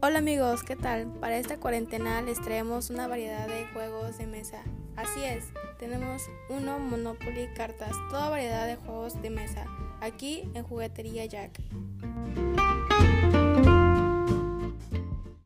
Hola amigos, ¿qué tal? Para esta cuarentena les traemos una variedad de juegos de mesa. Así es, tenemos uno, Monopoly, cartas, toda variedad de juegos de mesa, aquí en Juguetería Jack.